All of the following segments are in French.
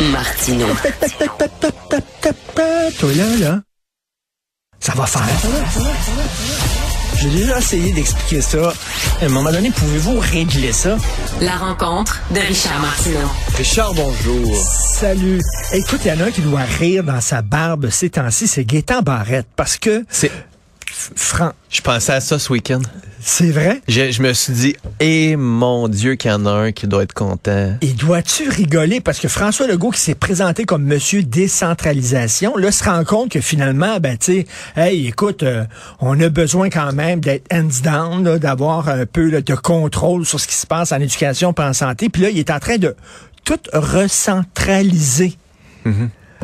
Martino. Toi là, là, ça va faire. J'ai déjà essayé d'expliquer ça. À un moment donné, pouvez-vous régler ça? La rencontre de Richard Martineau. Richard, bonjour. Salut. Écoute, il y en a un qui doit rire dans sa barbe ces temps-ci, c'est Gaétan Barrette. Parce que, C'est, franc, je pensais à ça ce week-end. C'est vrai? Je, je me suis dit, eh mon Dieu, qu'il y en a un qui doit être content. Et dois-tu rigoler? Parce que François Legault, qui s'est présenté comme monsieur décentralisation, là, se rend compte que finalement, ben, tu sais, hey, écoute, euh, on a besoin quand même d'être hands down, d'avoir un peu là, de contrôle sur ce qui se passe en éducation et en santé. Puis là, il est en train de tout recentraliser.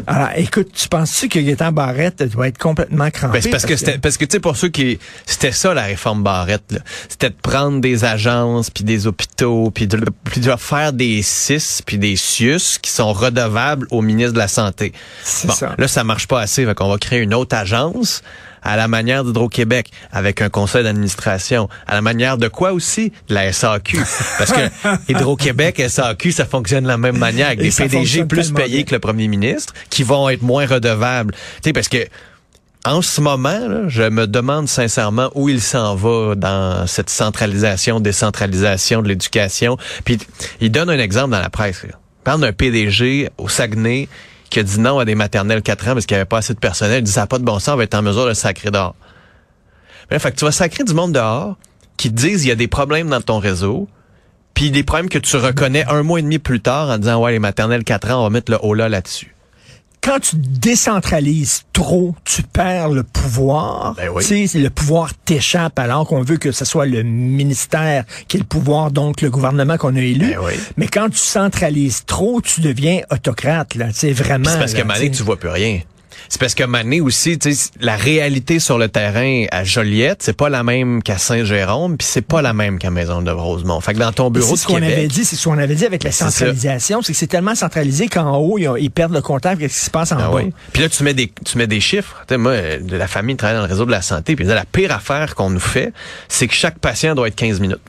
Alors, écoute, tu penses-tu que Gaétan Barrette doit être complètement crampé? Ben, c'est parce que c'était parce que tu sais pour ceux qui c'était ça la réforme Barrette là. c'était de prendre des agences puis des hôpitaux puis de, puis de faire des CIS puis des CIUS qui sont redevables au ministre de la santé. C'est Bon, ça. là ça marche pas assez, fait qu'on va créer une autre agence à la manière d'Hydro-Québec, avec un conseil d'administration, à la manière de quoi aussi? De la SAQ. Parce que Hydro-Québec, SAQ, ça fonctionne de la même manière, avec Et des PDG plus payés bien. que le premier ministre, qui vont être moins redevables. Tu sais, parce que en ce moment, là, je me demande sincèrement où il s'en va dans cette centralisation, décentralisation de l'éducation. Puis il donne un exemple dans la presse. là. Il parle d'un PDG au Saguenay qui a dit non à des maternelles 4 ans parce qu'il n'y avait pas assez de personnel. Il dit ça n'a pas de bon sens, on va être en mesure de sacrer dehors. Mais là, fait que tu vas sacrer du monde dehors qui te disent il y a des problèmes dans ton réseau, puis des problèmes que tu reconnais un mois et demi plus tard en disant ouais les maternelles 4 ans, on va mettre le haut là là-dessus. Quand tu décentralises trop, tu perds le pouvoir. Ben oui. Tu sais, le pouvoir t'échappe alors qu'on veut que ce soit le ministère qui ait le pouvoir, donc le gouvernement qu'on a élu. Ben oui. Mais quand tu centralises trop, tu deviens autocrate. Là, c'est vraiment. C'est parce que là, Mané, tu vois plus rien. C'est parce que Mané aussi, la réalité sur le terrain à Joliette, c'est pas la même qu'à Saint-Jérôme, puis c'est pas la même qu'à Maison de Rosemont. Fait que dans ton bureau c'est ce qu'on avait dit, c'est ce qu'on avait dit avec la ça. centralisation, c'est que c'est tellement centralisé qu'en haut, ils, perdent le contact avec ce qui se passe en Ah bas. oui. Puis là, tu mets des, tu mets des chiffres. Tu sais, moi, de la famille travaille dans le réseau de la santé. Puis la pire affaire qu'on nous fait, c'est que chaque patient doit être 15 minutes.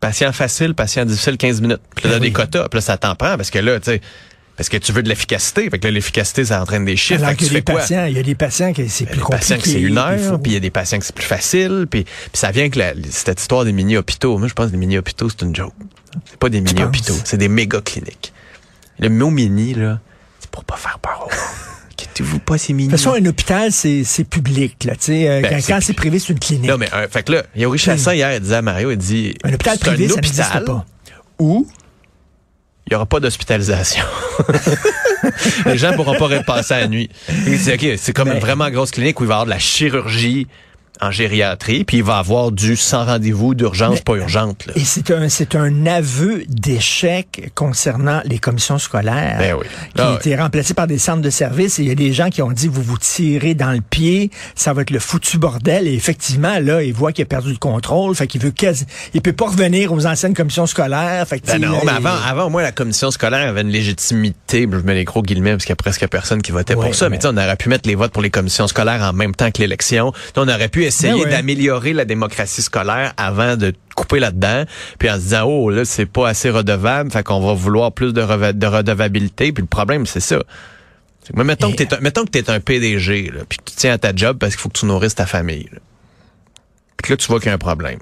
Patient facile, patient difficile, 15 minutes. Puis là, Ah t'as des quotas. Puis là, ça t'en prend parce que là, tu sais, parce que tu veux de l'efficacité. Fait que là, l'efficacité, ça entraîne des chiffres. Alors tu les fais quoi? patients, il y a des patients que c'est Il y a plus des compliqué. patients que c'est une heure, puis il y a des patients que c'est plus facile, puis, ça vient que la- cette histoire des mini-hôpitaux. Moi, je pense que les mini-hôpitaux, c'est une joke. C'est pas des mini-hôpitaux, c'est des méga-cliniques. Le mot mini, là, c'est pour pas faire peur gens. Inquiétez-vous pas, c'est mini. De toute façon, un hôpital, c'est c'est public. Là, tu sais. Euh, Ben, quand c'est privé, c'est une clinique. Non, mais, euh, fait que là, Yori Chassin, hier, il disait à Mario, il dit, Un hôpital privé, un ça hôpital n'existe pas. où il y aura pas d'hospitalisation. Les gens pourront pas repasser la nuit. Il dit, OK, c'est comme Ben- une vraiment grosse clinique où il va y avoir de la chirurgie en gériatrie, puis il va avoir du sans rendez-vous d'urgence pas urgente. Là. Et c'est un, c'est un aveu d'échec concernant les commissions scolaires. Ben oui. Qui Ah a été remplacé par des centres de services. Et il y a des gens qui ont dit, vous vous tirez dans le pied, ça va être le foutu bordel. Et effectivement, là, il voit qu'il a perdu le contrôle. Fait qu'il veut quasi, il peut pas revenir aux anciennes commissions scolaires. Fait Ben non, mais il- avant, avant, moins, la commission scolaire avait une légitimité. Je mets les gros guillemets parce qu'il y a presque personne qui votait Ouais, pour ça. Mais, mais- on aurait pu mettre les votes pour les commissions scolaires en même temps que l'élection. On aurait pu essayer Ben ouais. d'améliorer la démocratie scolaire avant de couper là-dedans. Puis en se disant, oh, là, c'est pas assez redevable. Fait qu'on va vouloir plus de, redevabilité. Puis le problème, c'est ça. Mais mettons, Et- que t'es un, mettons que t'es un PDG, là, puis que tu tiens à ta job parce qu'il faut que tu nourrisses ta famille. là. Puis que là, tu vois qu'il y a un problème.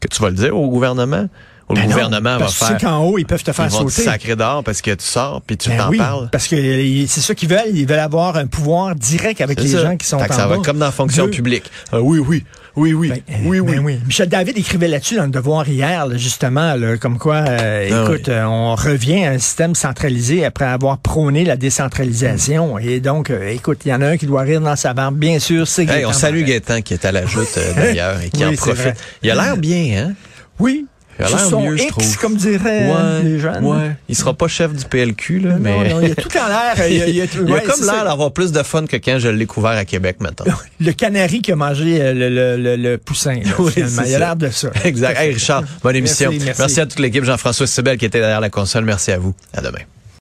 Que tu vas le dire au gouvernement? Ben le non, gouvernement va parce que tu faire... qu'en haut, ils peuvent te faire Ils vont te sauter. sacrer dehors parce que tu sors puis tu Ben t'en oui, parles. parce que euh, c'est ça qu'ils veulent. Ils veulent avoir un pouvoir direct avec les ça. gens qui sont Fait que en ça va être comme dans la fonction publique. Ah oui, oui, oui, oui, Ben, euh, oui, oui. ben oui. Michel David écrivait là-dessus dans le Devoir hier, là, justement, là, comme quoi, euh, Ah écoute, euh, on revient à un système centralisé après avoir prôné la décentralisation. Et donc, euh, écoute, il y en a un qui doit rire dans sa barbe, bien sûr, c'est Hey, on salue. Gaétan qui est à la joute euh, d'ailleurs et qui en profite. Il a l'air bien, hein? Oui. Il a l'air mieux, je trouve. comme diraient euh, les jeunes. ouais. Il sera pas chef du PLQ, là, mais... Non, non, il y a tout en l'air. Il y a, il a- Il a ouais, comme c'est l'air d'avoir plus de fun que quand je l'ai couvert à Québec, maintenant. Le canari qui a mangé euh, le, le, le, le poussin, là, Oui, finalement. Il a l'air de ça. exact. Hey, Richard, bonne émission. Merci, merci. merci à toute l'équipe. Jean-François Sibel qui était derrière la console. Merci à vous. À demain.